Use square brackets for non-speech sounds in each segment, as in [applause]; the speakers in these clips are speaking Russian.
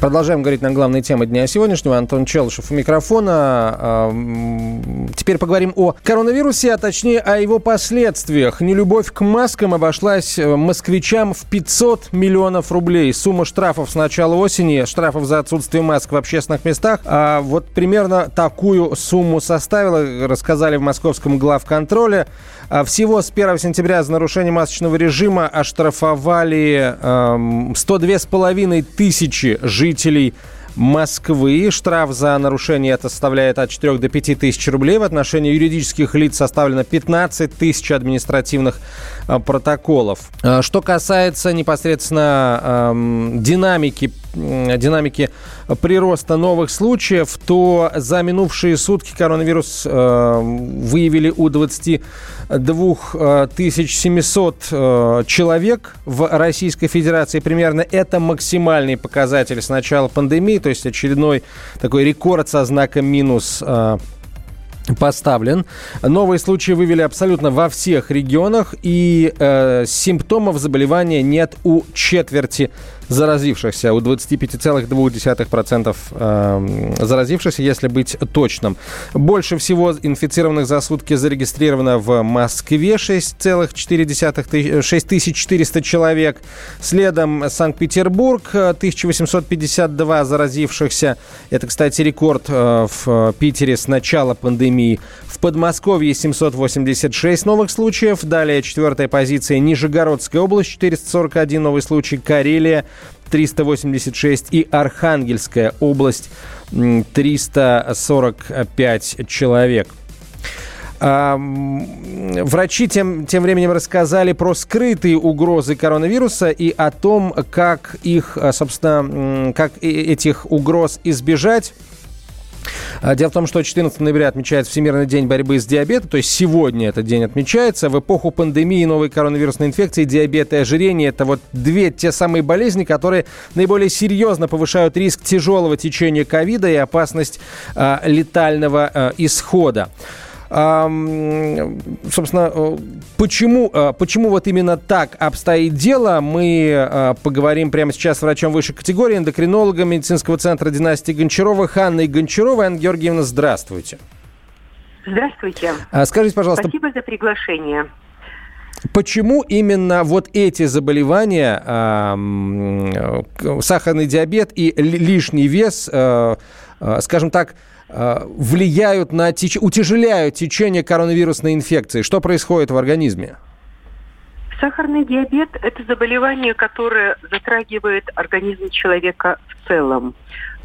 Продолжаем говорить на главные темы дня сегодняшнего. Антон Челышев у микрофона. Теперь поговорим о коронавирусе, а точнее о его последствиях. Нелюбовь к маскам обошлась э, москвичам в 500 миллионов рублей. Сумма штрафов с начала осени, штрафов за отсутствие масок в общественных местах, а вот примерно такую сумму составила, рассказали в московском главконтроле. А всего с 1 сентября за нарушение масочного режима оштрафовали э, 102,5 тысячи жителей Москвы. Штраф за нарушение это составляет от 4 до 5 тысяч рублей. В отношении юридических лиц составлено 15 тысяч административных э, протоколов. Э, что касается непосредственно э, динамики динамики прироста новых случаев, то за минувшие сутки коронавирус э, выявили у 22 700 э, человек в Российской Федерации. Примерно это максимальный показатель с начала пандемии, то есть очередной такой рекорд со знаком минус э, поставлен. Новые случаи вывели абсолютно во всех регионах, и э, симптомов заболевания нет у четверти заразившихся, у 25,2% э, заразившихся, если быть точным. Больше всего инфицированных за сутки зарегистрировано в Москве 6,4 6400 человек. Следом Санкт-Петербург 1852 заразившихся. Это, кстати, рекорд э, в Питере с начала пандемии. В Подмосковье 786 новых случаев. Далее четвертая позиция Нижегородская область 441 новый случай. Карелия 386 и Архангельская область 345 человек. Врачи тем, тем временем рассказали про скрытые угрозы коронавируса и о том, как их, собственно, как этих угроз избежать. А, дело в том, что 14 ноября отмечается Всемирный день борьбы с диабетом, то есть сегодня этот день отмечается. В эпоху пандемии новой коронавирусной инфекции диабет и ожирение – это вот две те самые болезни, которые наиболее серьезно повышают риск тяжелого течения ковида и опасность э, летального э, исхода собственно, э, почему, э, почему вот именно так обстоит дело, мы э, поговорим прямо сейчас с врачом высшей категории, эндокринологом медицинского центра династии Гончарова Ханной Гончаровой. Анна Георгиевна, здравствуйте. Здравствуйте. А скажите, пожалуйста... Спасибо за приглашение. Почему именно вот эти заболевания, сахарный диабет и лишний вес, скажем так, влияют на теч... утяжеляют течение коронавирусной инфекции? Что происходит в организме? Сахарный диабет – это заболевание, которое затрагивает организм человека в целом.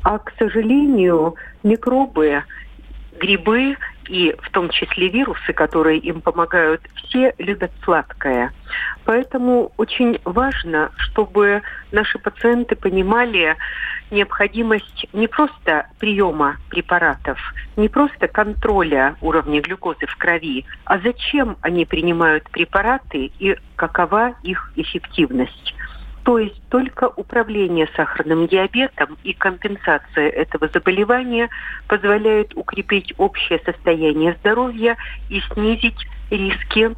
А, к сожалению, микробы, грибы и в том числе вирусы, которые им помогают, все любят сладкое. Поэтому очень важно, чтобы наши пациенты понимали, необходимость не просто приема препаратов, не просто контроля уровня глюкозы в крови, а зачем они принимают препараты и какова их эффективность. То есть только управление сахарным диабетом и компенсация этого заболевания позволяет укрепить общее состояние здоровья и снизить риски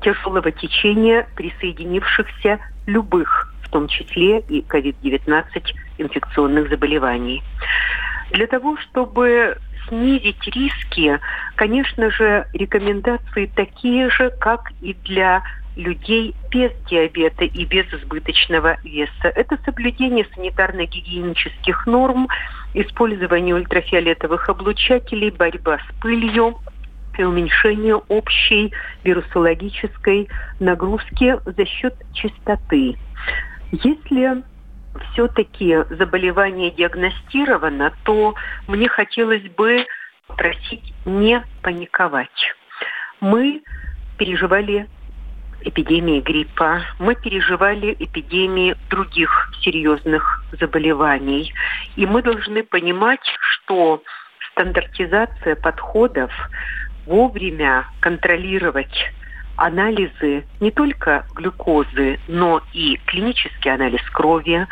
тяжелого течения присоединившихся любых в том числе и COVID-19 инфекционных заболеваний. Для того, чтобы снизить риски, конечно же, рекомендации такие же, как и для людей без диабета и без избыточного веса. Это соблюдение санитарно-гигиенических норм, использование ультрафиолетовых облучателей, борьба с пылью, и уменьшение общей вирусологической нагрузки за счет чистоты. Если все-таки заболевание диагностировано, то мне хотелось бы просить не паниковать. Мы переживали эпидемии гриппа, мы переживали эпидемии других серьезных заболеваний. И мы должны понимать, что стандартизация подходов вовремя контролировать анализы не только глюкозы, но и клинический анализ крови,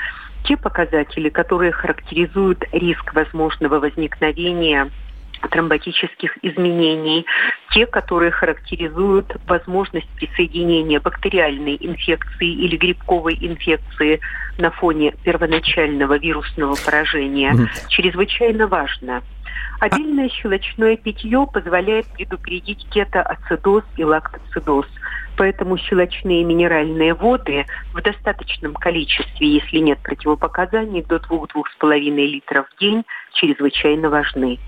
те показатели, которые характеризуют риск возможного возникновения тромботических изменений, те, которые характеризуют возможность присоединения бактериальной инфекции или грибковой инфекции на фоне первоначального вирусного поражения, mm чрезвычайно важно. Обильное щелочное питье позволяет предупредить кетоацидоз и лактоцидоз. Поэтому щелочные минеральные воды в достаточном количестве, если нет противопоказаний, до 2-2,5 литров в день чрезвычайно важны.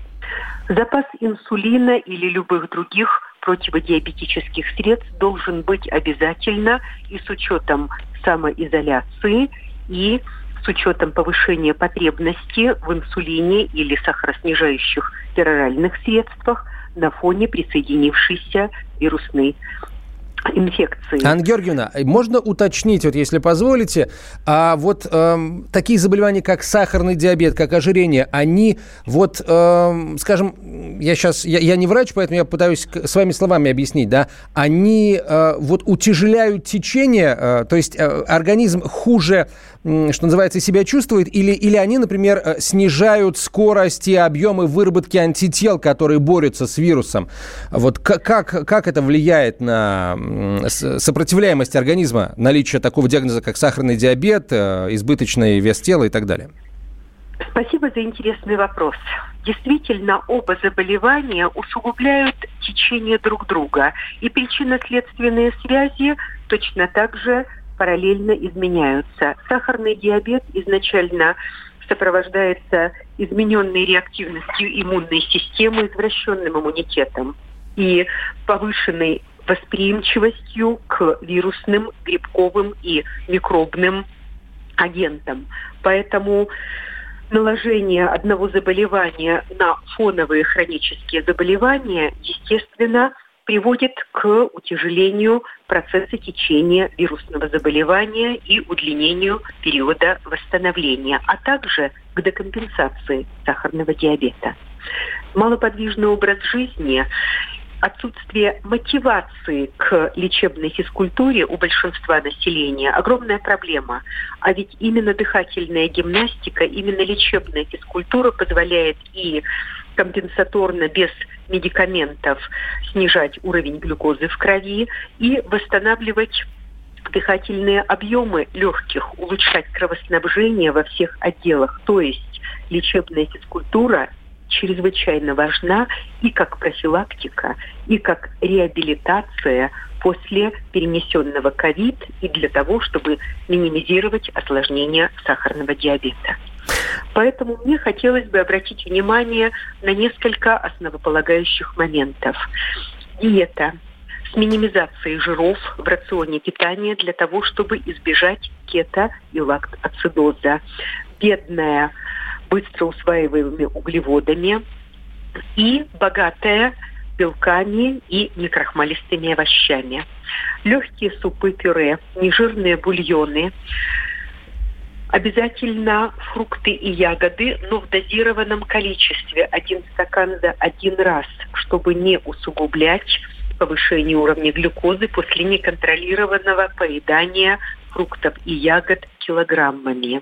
Запас инсулина или любых других противодиабетических средств должен быть обязательно и с учетом самоизоляции, и с учетом повышения потребности в инсулине или сахароснижающих пероральных средствах на фоне присоединившейся вирусной инфекции. Анна Георгиевна, можно уточнить, вот если позволите, а вот эм, такие заболевания, как сахарный диабет, как ожирение, они вот, эм, скажем, я сейчас, я, я не врач, поэтому я пытаюсь своими словами объяснить, да, они э, вот утяжеляют течение, э, то есть э, организм хуже что называется, себя чувствует, или, или они, например, э, снижают скорость и объемы выработки антител, которые борются с вирусом. Вот как, как это влияет на сопротивляемость организма, наличие такого диагноза, как сахарный диабет, э, избыточный вес тела и так далее? Спасибо за интересный вопрос. Действительно, оба заболевания усугубляют течение друг друга, и причинно-следственные связи точно так же параллельно изменяются. Сахарный диабет изначально сопровождается измененной реактивностью иммунной системы, извращенным иммунитетом и повышенной восприимчивостью к вирусным, грибковым и микробным агентам. Поэтому наложение одного заболевания на фоновые хронические заболевания, естественно, приводит к утяжелению процесса течения вирусного заболевания и удлинению периода восстановления, а также к декомпенсации сахарного диабета. Малоподвижный образ жизни отсутствие мотивации к лечебной физкультуре у большинства населения огромная проблема. А ведь именно дыхательная гимнастика, именно лечебная физкультура позволяет и компенсаторно без медикаментов снижать уровень глюкозы в крови и восстанавливать дыхательные объемы легких, улучшать кровоснабжение во всех отделах. То есть лечебная физкультура чрезвычайно важна и как профилактика, и как реабилитация после перенесенного ковид и для того, чтобы минимизировать осложнения сахарного диабета. Поэтому мне хотелось бы обратить внимание на несколько основополагающих моментов. Диета с минимизацией жиров в рационе питания для того, чтобы избежать кето- и лактоацидоза. Бедная быстро усваиваемыми углеводами и богатая белками и некрахмалистыми овощами. Легкие супы, пюре, нежирные бульоны, Обязательно фрукты и ягоды, но в дозированном количестве. Один стакан за один раз, чтобы не усугублять повышение уровня глюкозы после неконтролированного поедания фруктов и ягод килограммами.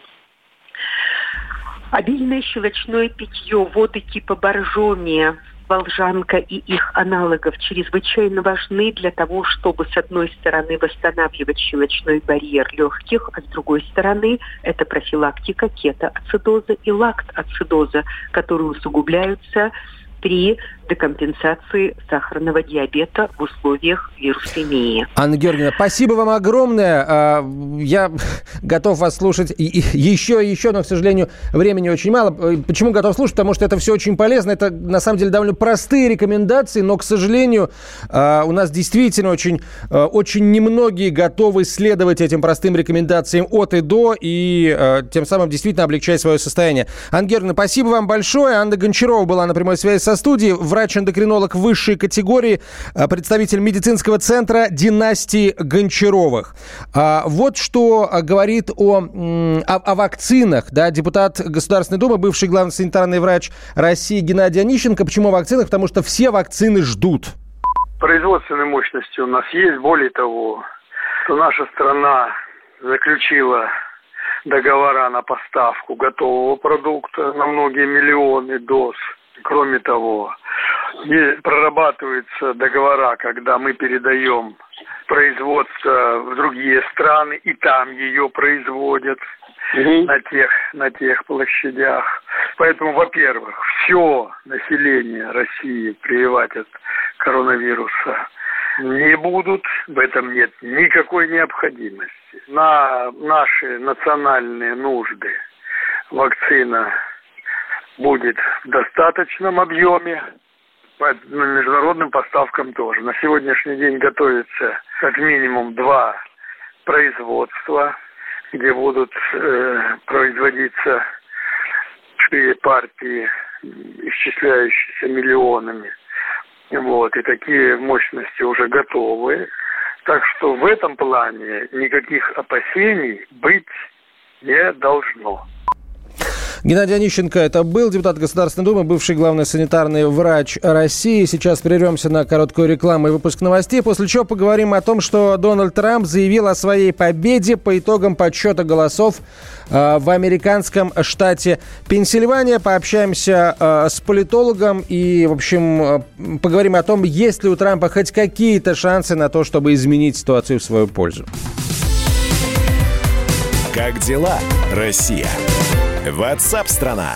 Обильное щелочное питье, воды типа боржоми, волжанка и их аналогов чрезвычайно важны для того, чтобы с одной стороны восстанавливать щелочной барьер легких, а с другой стороны это профилактика кетоацидоза и лактоацидоза, которые усугубляются при декомпенсации сахарного диабета в условиях вирусемии. Анна Георгиевна, спасибо вам огромное. А, я [laughs] готов вас слушать еще и еще, но, к сожалению, времени очень мало. Почему готов слушать? Потому что это все очень полезно. Это, на самом деле, довольно простые рекомендации, но, к сожалению, а, у нас действительно очень, а, очень немногие готовы следовать этим простым рекомендациям от и до, и тем самым действительно облегчать свое состояние. Анна Георгиевна, спасибо вам большое. Анна Гончарова была на прямой связи со студией. Врач-эндокринолог высшей категории, а, представитель медицинского центра династии Гончаровых. А, вот что а, говорит о, о, о вакцинах. Да, депутат Государственной Думы, бывший главный санитарный врач России Геннадий Онищенко. Почему о вакцинах? Потому что все вакцины ждут. Производственной мощности у нас есть. Более того, что наша страна заключила договора на поставку готового продукта на многие миллионы доз. Кроме того, прорабатываются договора, когда мы передаем производство в другие страны, и там ее производят угу. на тех на тех площадях. Поэтому, во-первых, все население России прививать от коронавируса не будут, в этом нет никакой необходимости. На наши национальные нужды вакцина будет в достаточном объеме, по международным поставкам тоже. На сегодняшний день готовится как минимум два производства, где будут э, производиться партии, исчисляющиеся миллионами. Вот, и такие мощности уже готовы. Так что в этом плане никаких опасений быть не должно. Геннадий Онищенко это был, депутат Государственной Думы, бывший главный санитарный врач России. Сейчас прервемся на короткую рекламу и выпуск новостей, после чего поговорим о том, что Дональд Трамп заявил о своей победе по итогам подсчета голосов э, в американском штате Пенсильвания. Пообщаемся э, с политологом и, в общем, э, поговорим о том, есть ли у Трампа хоть какие-то шансы на то, чтобы изменить ситуацию в свою пользу. Как дела, Россия? WhatsApp страна.